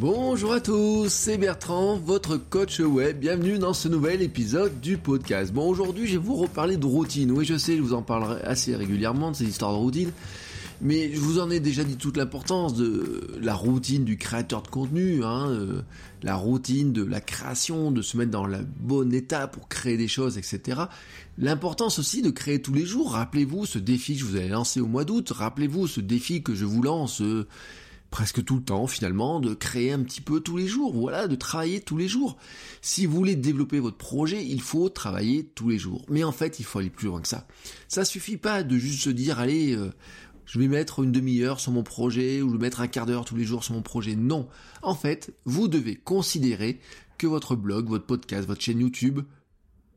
Bonjour à tous, c'est Bertrand, votre coach web. Bienvenue dans ce nouvel épisode du podcast. Bon, aujourd'hui, je vais vous reparler de routine. Oui, je sais, je vous en parlerai assez régulièrement de ces histoires de routine. Mais je vous en ai déjà dit toute l'importance de la routine du créateur de contenu, hein, euh, la routine de la création, de se mettre dans le bon état pour créer des choses, etc. L'importance aussi de créer tous les jours. Rappelez-vous ce défi que je vous avais lancé au mois d'août. Rappelez-vous ce défi que je vous lance euh, presque tout le temps finalement, de créer un petit peu tous les jours, voilà, de travailler tous les jours. Si vous voulez développer votre projet, il faut travailler tous les jours. Mais en fait, il faut aller plus loin que ça. Ça suffit pas de juste se dire, allez, euh, je vais mettre une demi-heure sur mon projet ou je vais mettre un quart d'heure tous les jours sur mon projet. Non. En fait, vous devez considérer que votre blog, votre podcast, votre chaîne YouTube,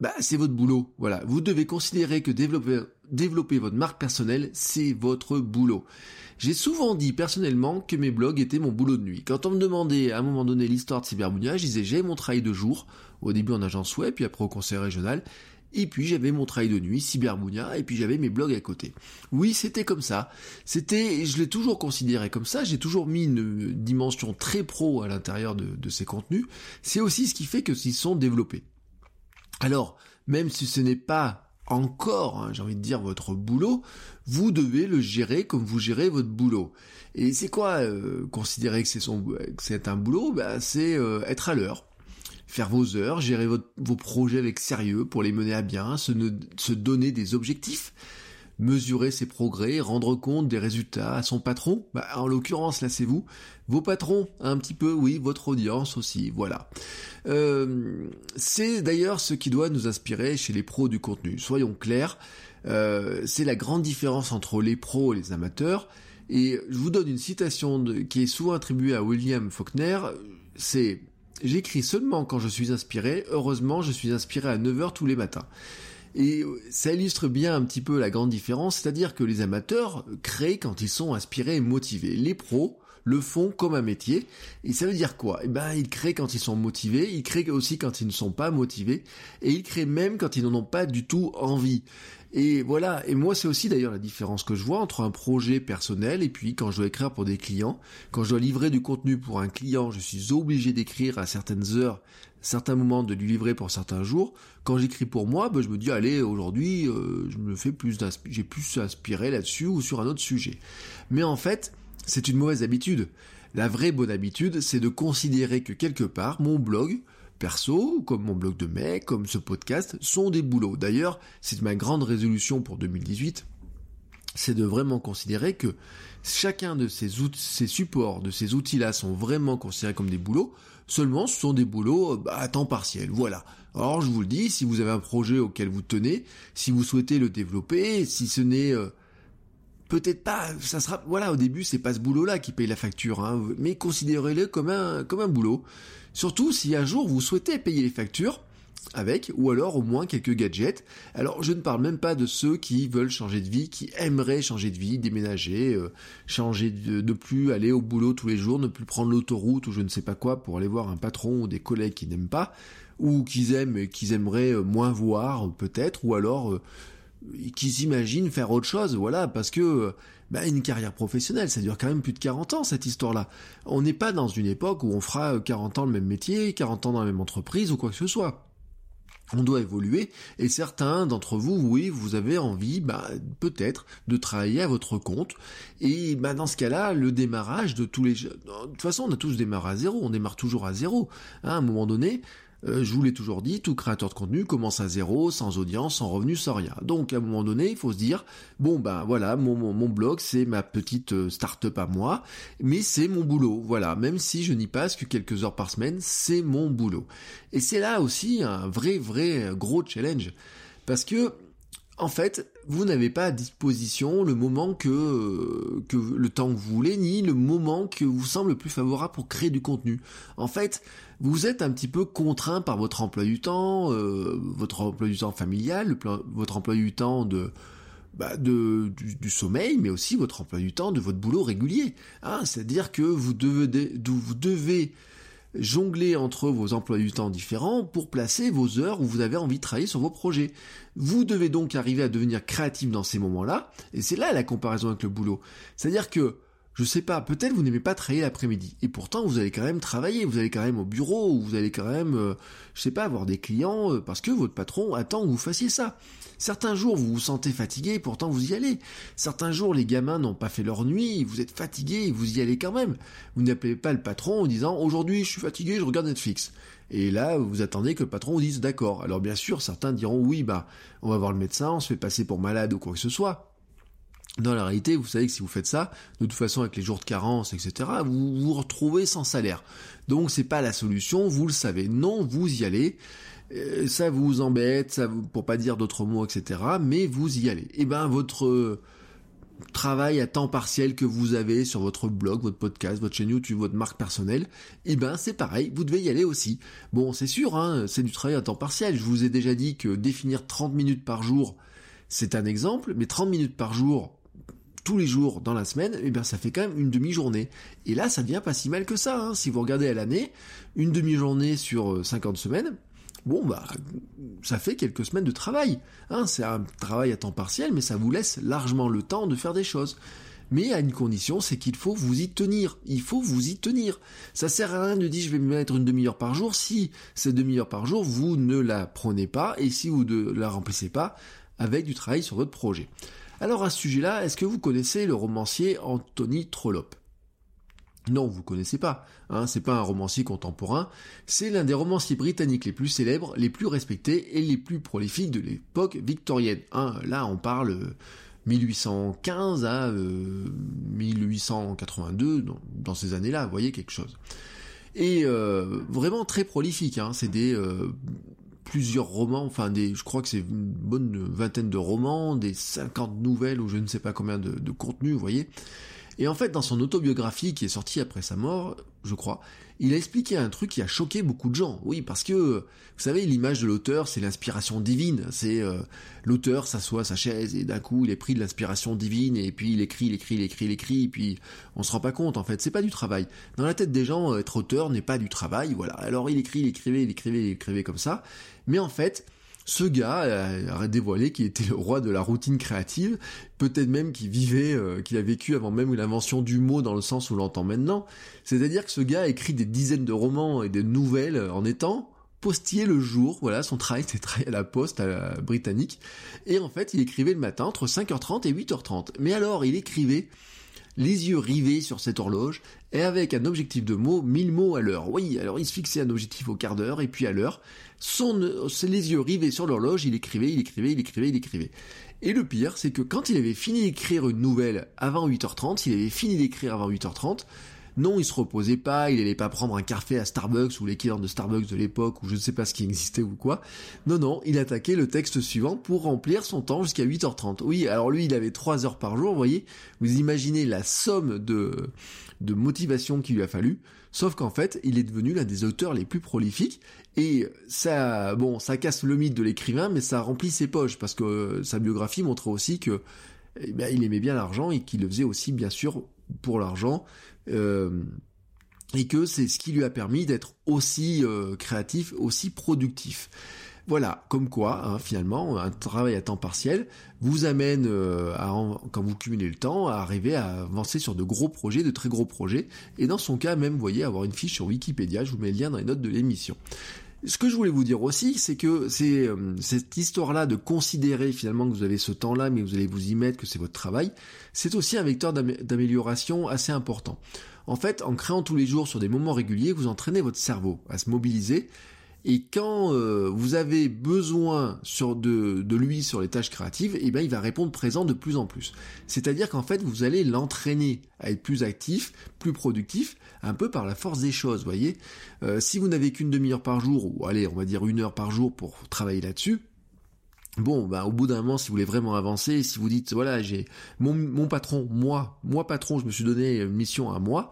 bah, c'est votre boulot. Voilà. Vous devez considérer que développer, développer votre marque personnelle, c'est votre boulot. J'ai souvent dit personnellement que mes blogs étaient mon boulot de nuit. Quand on me demandait à un moment donné l'histoire de Cybermounia, je disais j'ai mon travail de jour, au début en agence web, puis après au conseil régional, et puis j'avais mon travail de nuit, Cybermounia, et puis j'avais mes blogs à côté. Oui, c'était comme ça. C'était, je l'ai toujours considéré comme ça, j'ai toujours mis une dimension très pro à l'intérieur de, de ces contenus. C'est aussi ce qui fait que s'ils sont développés. Alors, même si ce n'est pas encore, hein, j'ai envie de dire, votre boulot, vous devez le gérer comme vous gérez votre boulot. Et c'est quoi euh, considérer que c'est son, c'est un boulot? Bah, C'est euh, être à l'heure, faire vos heures, gérer vos projets avec sérieux pour les mener à bien, se donner des objectifs, mesurer ses progrès, rendre compte des résultats à son patron. Bah, en l'occurrence, là, c'est vous. Vos patrons, un petit peu, oui, votre audience aussi, voilà. Euh, c'est d'ailleurs ce qui doit nous inspirer chez les pros du contenu. Soyons clairs, euh, c'est la grande différence entre les pros et les amateurs. Et je vous donne une citation qui est souvent attribuée à William Faulkner. C'est J'écris seulement quand je suis inspiré. Heureusement, je suis inspiré à 9h tous les matins. Et ça illustre bien un petit peu la grande différence, c'est-à-dire que les amateurs créent quand ils sont inspirés et motivés. Les pros le font comme un métier. Et ça veut dire quoi? Eh ben, ils créent quand ils sont motivés, ils créent aussi quand ils ne sont pas motivés, et ils créent même quand ils n'en ont pas du tout envie. Et voilà, et moi c'est aussi d'ailleurs la différence que je vois entre un projet personnel et puis quand je dois écrire pour des clients, quand je dois livrer du contenu pour un client, je suis obligé d'écrire à certaines heures, certains moments de lui livrer pour certains jours. Quand j'écris pour moi, ben, je me dis allez aujourd'hui euh, je me fais plus j'ai plus inspiré là-dessus ou sur un autre sujet. Mais en fait, c'est une mauvaise habitude. La vraie bonne habitude, c'est de considérer que quelque part mon blog, perso, comme mon blog de mai, comme ce podcast, sont des boulots. D'ailleurs, c'est ma grande résolution pour 2018, c'est de vraiment considérer que chacun de ces, ces supports, de ces outils-là sont vraiment considérés comme des boulots, seulement ce sont des boulots bah, à temps partiel, voilà. Alors je vous le dis, si vous avez un projet auquel vous tenez, si vous souhaitez le développer, si ce n'est... Euh, peut-être pas, ça sera, voilà, au début, c'est pas ce boulot-là qui paye la facture, hein, mais considérez-le comme un, comme un boulot. Surtout si un jour vous souhaitez payer les factures avec, ou alors au moins quelques gadgets. Alors je ne parle même pas de ceux qui veulent changer de vie, qui aimeraient changer de vie, déménager, euh, changer de ne plus aller au boulot tous les jours, ne plus prendre l'autoroute ou je ne sais pas quoi pour aller voir un patron ou des collègues qui n'aiment pas, ou qu'ils aiment, qu'ils aimeraient euh, moins voir peut-être, ou alors euh, qui s'imaginent faire autre chose, voilà, parce que bah, une carrière professionnelle, ça dure quand même plus de 40 ans cette histoire-là. On n'est pas dans une époque où on fera 40 ans le même métier, 40 ans dans la même entreprise ou quoi que ce soit. On doit évoluer et certains d'entre vous, oui, vous avez envie, bah, peut-être, de travailler à votre compte. Et bah, dans ce cas-là, le démarrage de tous les... De toute façon, on a tous démarré à zéro, on démarre toujours à zéro. Hein, à un moment donné, euh, je vous l'ai toujours dit, tout créateur de contenu commence à zéro, sans audience, sans revenu, sans rien. Donc à un moment donné, il faut se dire, bon ben voilà, mon, mon, blog, c'est ma petite euh, start-up à moi, mais c'est mon boulot. Voilà, même si je n'y passe que quelques heures par semaine, c'est mon boulot. Et c'est là aussi un vrai, vrai gros challenge. Parce que, en fait, vous n'avez pas à disposition le moment que, le temps que vous voulez, ni le moment que vous semble le plus favorable pour créer du contenu. En fait, vous êtes un petit peu contraint par votre emploi du temps, euh, votre emploi du temps familial, votre emploi du temps de, bah, de, du, sommeil, mais aussi votre emploi du temps de votre boulot régulier. Hein, C'est-à-dire que vous devez, vous devez jongler entre vos emplois du temps différents pour placer vos heures où vous avez envie de travailler sur vos projets. Vous devez donc arriver à devenir créatif dans ces moments-là, et c'est là la comparaison avec le boulot. C'est-à-dire que je sais pas, peut-être vous n'aimez pas travailler l'après-midi, et pourtant vous allez quand même travailler, vous allez quand même au bureau, ou vous allez quand même, euh, je sais pas, avoir des clients, euh, parce que votre patron attend que vous fassiez ça. Certains jours vous vous sentez fatigué, pourtant vous y allez. Certains jours les gamins n'ont pas fait leur nuit, vous êtes fatigué, vous y allez quand même. Vous n'appelez pas le patron en disant aujourd'hui je suis fatigué, je regarde Netflix. Et là, vous attendez que le patron vous dise d'accord. Alors bien sûr, certains diront oui, bah, on va voir le médecin, on se fait passer pour malade ou quoi que ce soit. Dans la réalité, vous savez que si vous faites ça, de toute façon avec les jours de carence, etc., vous vous retrouvez sans salaire. Donc c'est pas la solution, vous le savez. Non, vous y allez. Euh, ça vous embête, ça vous, pour pas dire d'autres mots, etc. Mais vous y allez. Et eh ben votre euh, travail à temps partiel que vous avez sur votre blog, votre podcast, votre chaîne YouTube, votre marque personnelle, eh ben c'est pareil, vous devez y aller aussi. Bon, c'est sûr, hein, c'est du travail à temps partiel. Je vous ai déjà dit que définir 30 minutes par jour, c'est un exemple, mais 30 minutes par jour, tous les jours dans la semaine, eh bien ça fait quand même une demi-journée. Et là, ça devient pas si mal que ça. Hein. Si vous regardez à l'année, une demi-journée sur 50 euh, semaines, bon bah ça fait quelques semaines de travail. Hein. C'est un travail à temps partiel, mais ça vous laisse largement le temps de faire des choses. Mais à une condition, c'est qu'il faut vous y tenir. Il faut vous y tenir. Ça sert à rien de dire je vais me mettre une demi-heure par jour si cette demi-heure par jour vous ne la prenez pas et si vous ne la remplissez pas avec du travail sur votre projet. Alors à ce sujet-là, est-ce que vous connaissez le romancier Anthony Trollope? Non, vous connaissez pas. Hein, c'est pas un romancier contemporain. C'est l'un des romanciers britanniques les plus célèbres, les plus respectés et les plus prolifiques de l'époque victorienne. Hein, là, on parle 1815 euh, à 1882, euh, dans, ces années-là. Vous voyez quelque chose. Et euh, vraiment très prolifique. Hein, c'est des plusieurs romans, enfin des, je crois que c'est une bonne vingtaine de romans, des 50 nouvelles ou je ne sais pas combien de, de contenus, vous voyez. Et en fait, dans son autobiographie qui est sortie après sa mort, je crois, il a expliqué un truc qui a choqué beaucoup de gens. Oui, parce que, vous savez, l'image de l'auteur, c'est l'inspiration divine. C'est euh, l'auteur s'assoit à sa chaise et d'un coup, il est pris de l'inspiration divine et puis il écrit, il écrit, il écrit, il écrit, et puis on se rend pas compte, en fait. C'est pas du travail. Dans la tête des gens, être auteur n'est pas du travail, voilà. Alors il écrit, il écrivait, il écrivait, il écrivait comme ça. Mais en fait, ce gars a dévoilé qu'il était le roi de la routine créative, peut-être même qu'il vivait, euh, qu'il a vécu avant même l'invention du mot dans le sens où on l'entend maintenant. C'est-à-dire que ce gars a écrit des dizaines de romans et des nouvelles en étant postier le jour, voilà, son travail c'était travailler à la poste à britannique, et en fait il écrivait le matin entre 5h30 et 8h30. Mais alors il écrivait les yeux rivés sur cette horloge, et avec un objectif de mots, 1000 mots à l'heure. Oui, alors il se fixait un objectif au quart d'heure, et puis à l'heure, son, les yeux rivés sur l'horloge, il écrivait, il écrivait, il écrivait, il écrivait. Et le pire, c'est que quand il avait fini d'écrire une nouvelle avant 8h30, il avait fini d'écrire avant 8h30, non, il se reposait pas, il allait pas prendre un café à Starbucks ou l'équivalent de Starbucks de l'époque ou je ne sais pas ce qui existait ou quoi. Non, non, il attaquait le texte suivant pour remplir son temps jusqu'à 8h30. Oui, alors lui, il avait 3 heures par jour, vous voyez. Vous imaginez la somme de, de motivation qu'il lui a fallu. Sauf qu'en fait, il est devenu l'un des auteurs les plus prolifiques et ça, bon, ça casse le mythe de l'écrivain, mais ça remplit ses poches parce que sa biographie montrait aussi que, eh ben, il aimait bien l'argent et qu'il le faisait aussi, bien sûr, pour l'argent. Euh, et que c'est ce qui lui a permis d'être aussi euh, créatif, aussi productif. Voilà, comme quoi, hein, finalement, un travail à temps partiel vous amène, euh, quand vous cumulez le temps, à arriver à avancer sur de gros projets, de très gros projets, et dans son cas même, vous voyez, avoir une fiche sur Wikipédia, je vous mets le lien dans les notes de l'émission. Ce que je voulais vous dire aussi, c'est que c'est euh, cette histoire-là de considérer finalement que vous avez ce temps-là, mais vous allez vous y mettre, que c'est votre travail, c'est aussi un vecteur d'amélioration assez important. En fait, en créant tous les jours sur des moments réguliers, vous entraînez votre cerveau à se mobiliser et quand euh, vous avez besoin sur de, lui sur les tâches créatives, eh bien il va répondre présent de plus en plus. C'est-à-dire qu'en fait vous allez l'entraîner à être plus actif, plus productif, un peu par la force des choses, voyez. Euh, si vous n'avez qu'une demi-heure par jour, ou allez on va dire une heure par jour pour travailler là-dessus, Bon, bah, au bout d'un moment, si vous voulez vraiment avancer, si vous dites, voilà, j'ai mon, patron, moi, moi patron, je me suis donné une mission à moi,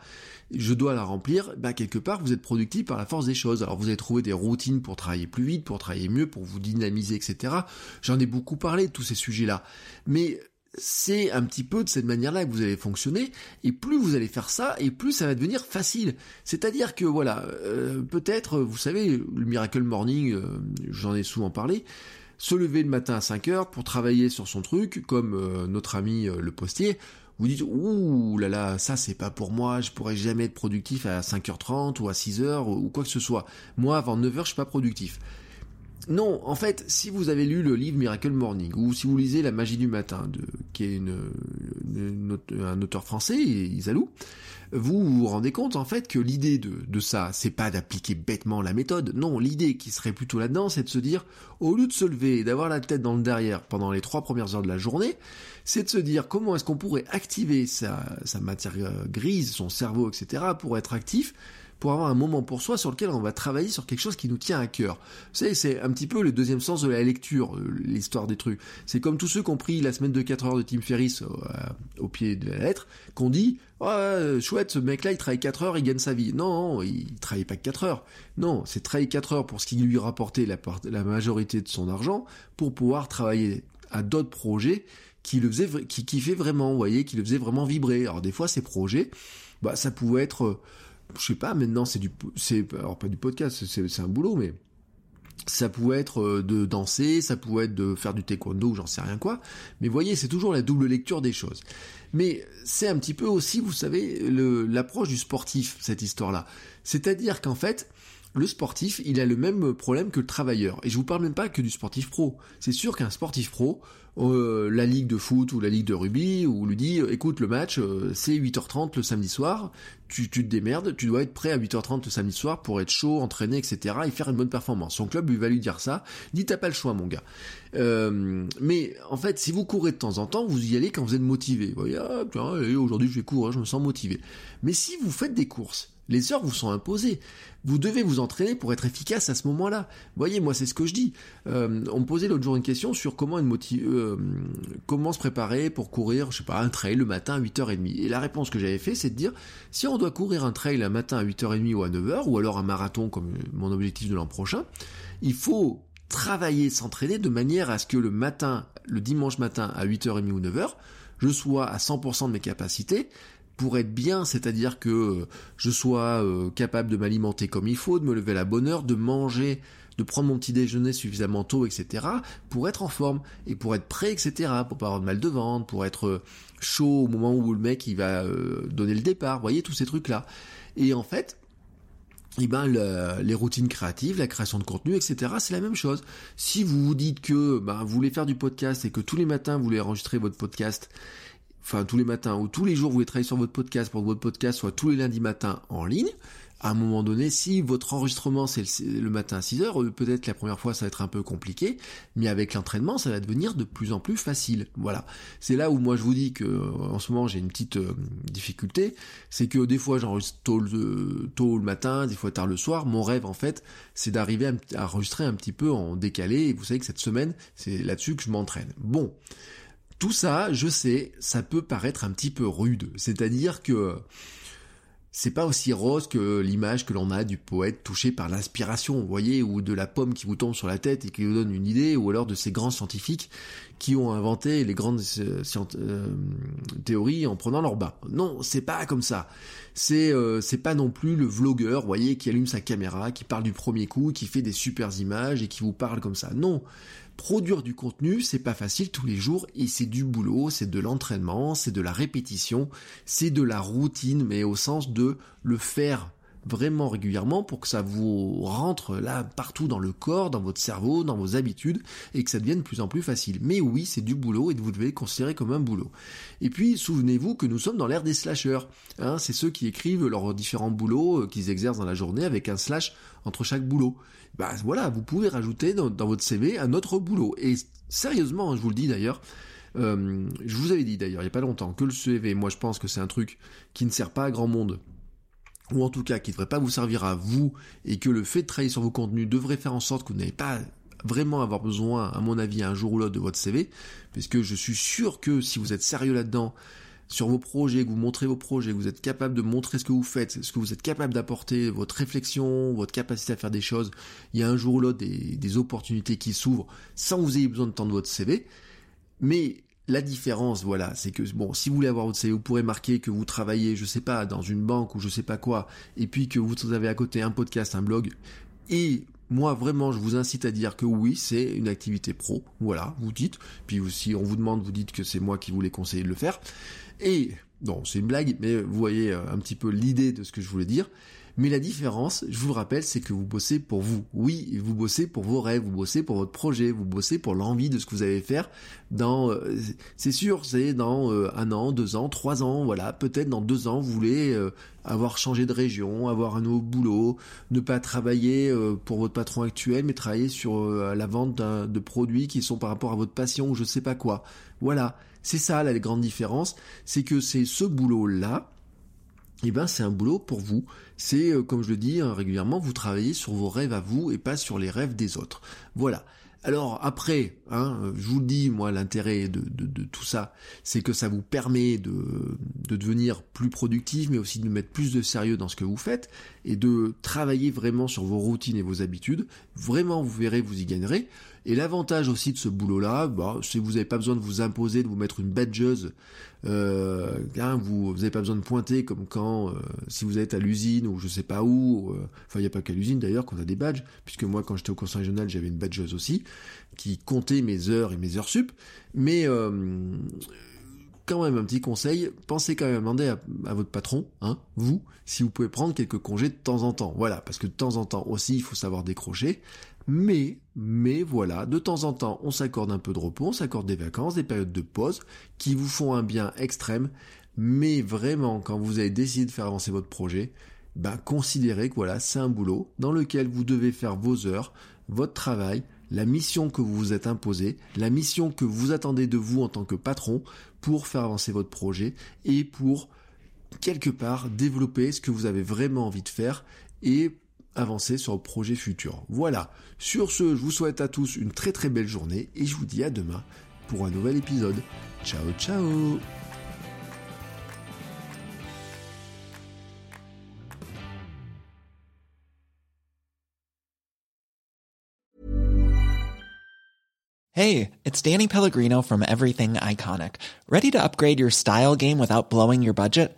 je dois la remplir, bah, quelque part, vous êtes productif par la force des choses. Alors, vous allez trouver des routines pour travailler plus vite, pour travailler mieux, pour vous dynamiser, etc. J'en ai beaucoup parlé de tous ces sujets-là. Mais, c'est un petit peu de cette manière-là que vous allez fonctionner, et plus vous allez faire ça, et plus ça va devenir facile. C'est-à-dire que voilà, euh, peut-être, vous savez, le Miracle Morning, euh, j'en ai souvent parlé, se lever le matin à 5 heures pour travailler sur son truc, comme euh, notre ami le postier, vous dites ouh là là ça c'est pas pour moi je pourrais jamais être productif à 5h30 ou à 6h ou quoi que ce soit. Moi avant 9h je suis pas productif. Non, en fait, si vous avez lu le livre Miracle Morning, ou si vous lisez La magie du matin, de, qui est un auteur français, Isalou, vous vous rendez compte en fait que l'idée de, de ça, c'est pas d'appliquer bêtement la méthode. Non, l'idée qui serait plutôt là-dedans, c'est de se dire, au lieu de se lever et d'avoir la tête dans le derrière pendant les trois premières heures de la journée, c'est de se dire comment est-ce qu'on pourrait activer sa, sa matière grise, son cerveau, etc., pour être actif pour avoir un moment pour soi sur lequel on va travailler sur quelque chose qui nous tient à cœur. Vous savez, c'est un petit peu le deuxième sens de la lecture, euh, l'histoire des trucs. C'est comme tous ceux qui ont pris la semaine de 4 heures de Tim Ferriss au, euh, au pied de la lettre, qu'on dit oh, chouette, ce mec-là, il travaille 4 heures, il gagne sa vie. Non, il travaille pas que 4 heures. Non, c'est travailler 4 heures pour ce qui lui rapportait la, majorité de son argent, pour pouvoir travailler à d'autres projets qui le faisait, qui vraiment, vous voyez, qui le faisait vraiment vibrer. Alors des fois, ces projets, bah, ça pouvait être je sais pas, maintenant c'est du, c'est, du podcast, c'est, un boulot, mais ça pouvait être euh, de danser, ça pouvait être de faire du taekwondo, j'en sais rien quoi. Mais voyez, c'est toujours la double lecture des choses. Mais c'est un petit peu aussi, vous savez, l'approche du sportif, cette histoire-là. C'est-à-dire qu'en fait, le sportif, il a le même problème que le travailleur. Et je vous parle même pas que du sportif pro. C'est sûr qu'un sportif pro, euh, la ligue de foot ou la ligue de rugby, ou lui dit, écoute, le match, euh, c'est 8h30 le samedi soir, tu, tu te démerdes, tu dois être prêt à 8h30 le samedi soir pour être chaud, entraîné, etc. et faire une bonne performance. Son club lui va lui dire ça, dit t'as pas le choix mon gars. Euh, mais en fait, si vous courez de temps en temps, vous y allez quand vous êtes motivé. Vous voyez, ah, aujourd'hui je vais courir, je me sens motivé. Mais si vous faites des courses, les heures vous sont imposées. Vous devez vous entraîner pour être efficace à ce moment-là. Voyez, moi c'est ce que je dis. Euh, on me posait l'autre jour une question sur euh, comment se préparer pour courir, je sais pas, un trail le matin à 8h30. Et la réponse que j'avais fait, c'est de dire, si on doit courir un trail un matin à 8h30 ou à 9h, ou alors un marathon comme mon objectif de l'an prochain, il faut travailler, s'entraîner de manière à ce que le matin, le dimanche matin à 8h30 ou 9h, je sois à 100% de mes capacités pour être bien, c'est-à-dire que je sois euh, capable de m'alimenter comme il faut, de me lever à la bonne heure, de manger, de prendre mon petit déjeuner suffisamment tôt, etc., pour être en forme et pour être prêt, etc., pour pas avoir de mal de ventre, pour être euh, chaud au moment où le mec il va euh, donner le départ, vous voyez tous ces trucs là. Et en fait, eh ben les routines créatives, la création de contenu, etc. C'est la même chose. Si vous vous dites que ben, vous voulez faire du podcast et que tous les matins vous voulez enregistrer votre podcast enfin tous les matins ou tous les jours vous voulez travailler sur votre podcast pour que votre podcast soit tous les lundis matins en ligne, à un moment donné, si votre enregistrement c'est le, matin à 6 heures, euh, peut-être la première fois ça va être un peu compliqué, mais avec l'entraînement ça va devenir de plus en plus facile. Voilà. C'est là où moi je vous dis que euh, en ce moment j'ai une petite euh, difficulté, c'est que des fois j'enregistre tôt le, matin, des fois tard le soir. Mon rêve en fait c'est d'arriver à, à enregistrer un petit peu en décalé, et vous savez que cette semaine c'est là-dessus que je m'entraîne. Bon. Tout ça, je sais, ça peut paraître un petit peu rude. C'est-à-dire que c'est pas aussi rose que l'image que l'on a du poète touché par l'inspiration, voyez, ou de la pomme qui vous tombe sur la tête et qui vous donne une idée, ou alors de ces grands scientifiques qui ont inventé les grandes euh, euh, théories en prenant leur bain. Non, c'est pas comme ça. C'est euh, c'est pas non plus le vlogueur, vous voyez, qui allume sa caméra, qui parle du premier coup, qui fait des super images et qui vous parle comme ça. Non, Produire du contenu, c'est pas facile tous les jours et c'est du boulot, c'est de l'entraînement, c'est de la répétition, c'est de la routine, mais au sens de le faire vraiment régulièrement pour que ça vous rentre là partout dans le corps, dans votre cerveau, dans vos habitudes et que ça devienne de plus en plus facile. Mais oui, c'est du boulot et vous devez le considérer comme un boulot. Et puis, souvenez-vous que nous sommes dans l'ère des slashers. Hein, c'est ceux qui écrivent leurs différents boulots euh, qu'ils exercent dans la journée avec un slash entre chaque boulot bah voilà, vous pouvez rajouter dans, votre CV un autre boulot. Et sérieusement, hein, je vous le dis d'ailleurs, euh, je vous avais dit d'ailleurs il n'y a pas longtemps que le CV, moi je pense que c'est un truc qui ne sert pas à grand monde, ou en tout cas qui ne devrait pas vous servir à vous, et que le fait de travailler sur vos contenus devrait faire en sorte que vous n'avez pas vraiment avoir besoin, à mon avis, un jour ou l'autre de votre CV, puisque je suis sûr que si vous êtes sérieux là-dedans, sur vos projets, que vous montrez vos projets, que vous êtes capable de montrer ce que vous faites, ce que vous êtes capable d'apporter, votre réflexion, votre capacité à faire des choses, il y a un jour ou l'autre des, des opportunités qui s'ouvrent sans que vous ayez besoin de temps de votre CV. Mais la différence, voilà, c'est que bon, si vous voulez avoir votre CV, vous pourrez marquer que vous travaillez, je sais pas, dans une banque ou je sais pas quoi, et puis que vous avez à côté un podcast, un blog, et moi vraiment je vous incite à dire que oui c'est une activité pro, voilà, vous dites, puis si on vous demande, vous dites que c'est moi qui vous l'ai conseillé de le faire, et, non, c'est une blague, mais vous voyez euh, un petit peu l'idée de ce que je voulais dire. Mais la différence, je vous le rappelle, c'est que vous bossez pour vous. Oui, vous bossez pour vos rêves, vous bossez pour votre projet, vous bossez pour l'envie de ce que vous allez faire dans, euh, c'est sûr, c'est dans euh, un an, deux ans, trois ans, voilà, peut-être dans deux ans, vous voulez avoir changé de région, avoir un nouveau boulot, ne pas travailler pour votre patron actuel, mais travailler sur la vente de produits qui sont par rapport à votre passion ou je sais pas quoi. Voilà. C'est ça la grande différence, c'est que c'est ce boulot-là, eh ben c'est un boulot pour vous. C'est euh, comme je le dis hein, régulièrement, vous travaillez sur vos rêves à vous et pas sur les rêves des autres. Voilà. Alors après, hein, je vous le dis, moi, l'intérêt de, tout ça, c'est que ça vous permet de, de, devenir plus productif, mais aussi de mettre plus de sérieux dans ce que vous faites et de travailler vraiment sur vos routines et vos habitudes. Vraiment, vous verrez, vous y gagnerez. Et l'avantage aussi de ce boulot-là, bah, c'est vous n'avez pas besoin de vous imposer, de vous mettre une badgeuse. Euh, hein, vous n'avez pas besoin de pointer comme quand, euh, si vous êtes à l'usine ou je sais pas où. Euh, enfin, il n'y a pas qu'à l'usine d'ailleurs qu'on a des badges, puisque moi, quand j'étais au conseil régional, j'avais une badgeuse aussi qui comptait mes heures et mes heures sup. Mais euh, quand même un petit conseil, pensez quand même à demander à, votre patron, hein, vous, si vous pouvez prendre quelques congés de temps en temps. Voilà, parce que de temps en temps aussi, il faut savoir décrocher. Mais, mais voilà, de temps en temps, on s'accorde un peu de repos, on s'accorde des vacances, des périodes de pause qui vous font un bien extrême. Mais vraiment, quand vous avez décidé de faire avancer votre projet, ben considérez que voilà, c'est un boulot dans lequel vous devez faire vos heures, votre travail, la mission que vous vous êtes imposée, la mission que vous attendez de vous en tant que patron pour faire avancer votre projet et pour quelque part développer ce que vous avez vraiment envie de faire et avancer sur vos projets futurs. Voilà. Sur ce, je vous souhaite à tous une très très belle journée et je vous dis à demain pour un nouvel épisode. Ciao ciao Hey, it's Danny Pellegrino from Everything Iconic. Ready to upgrade your style game without blowing your budget?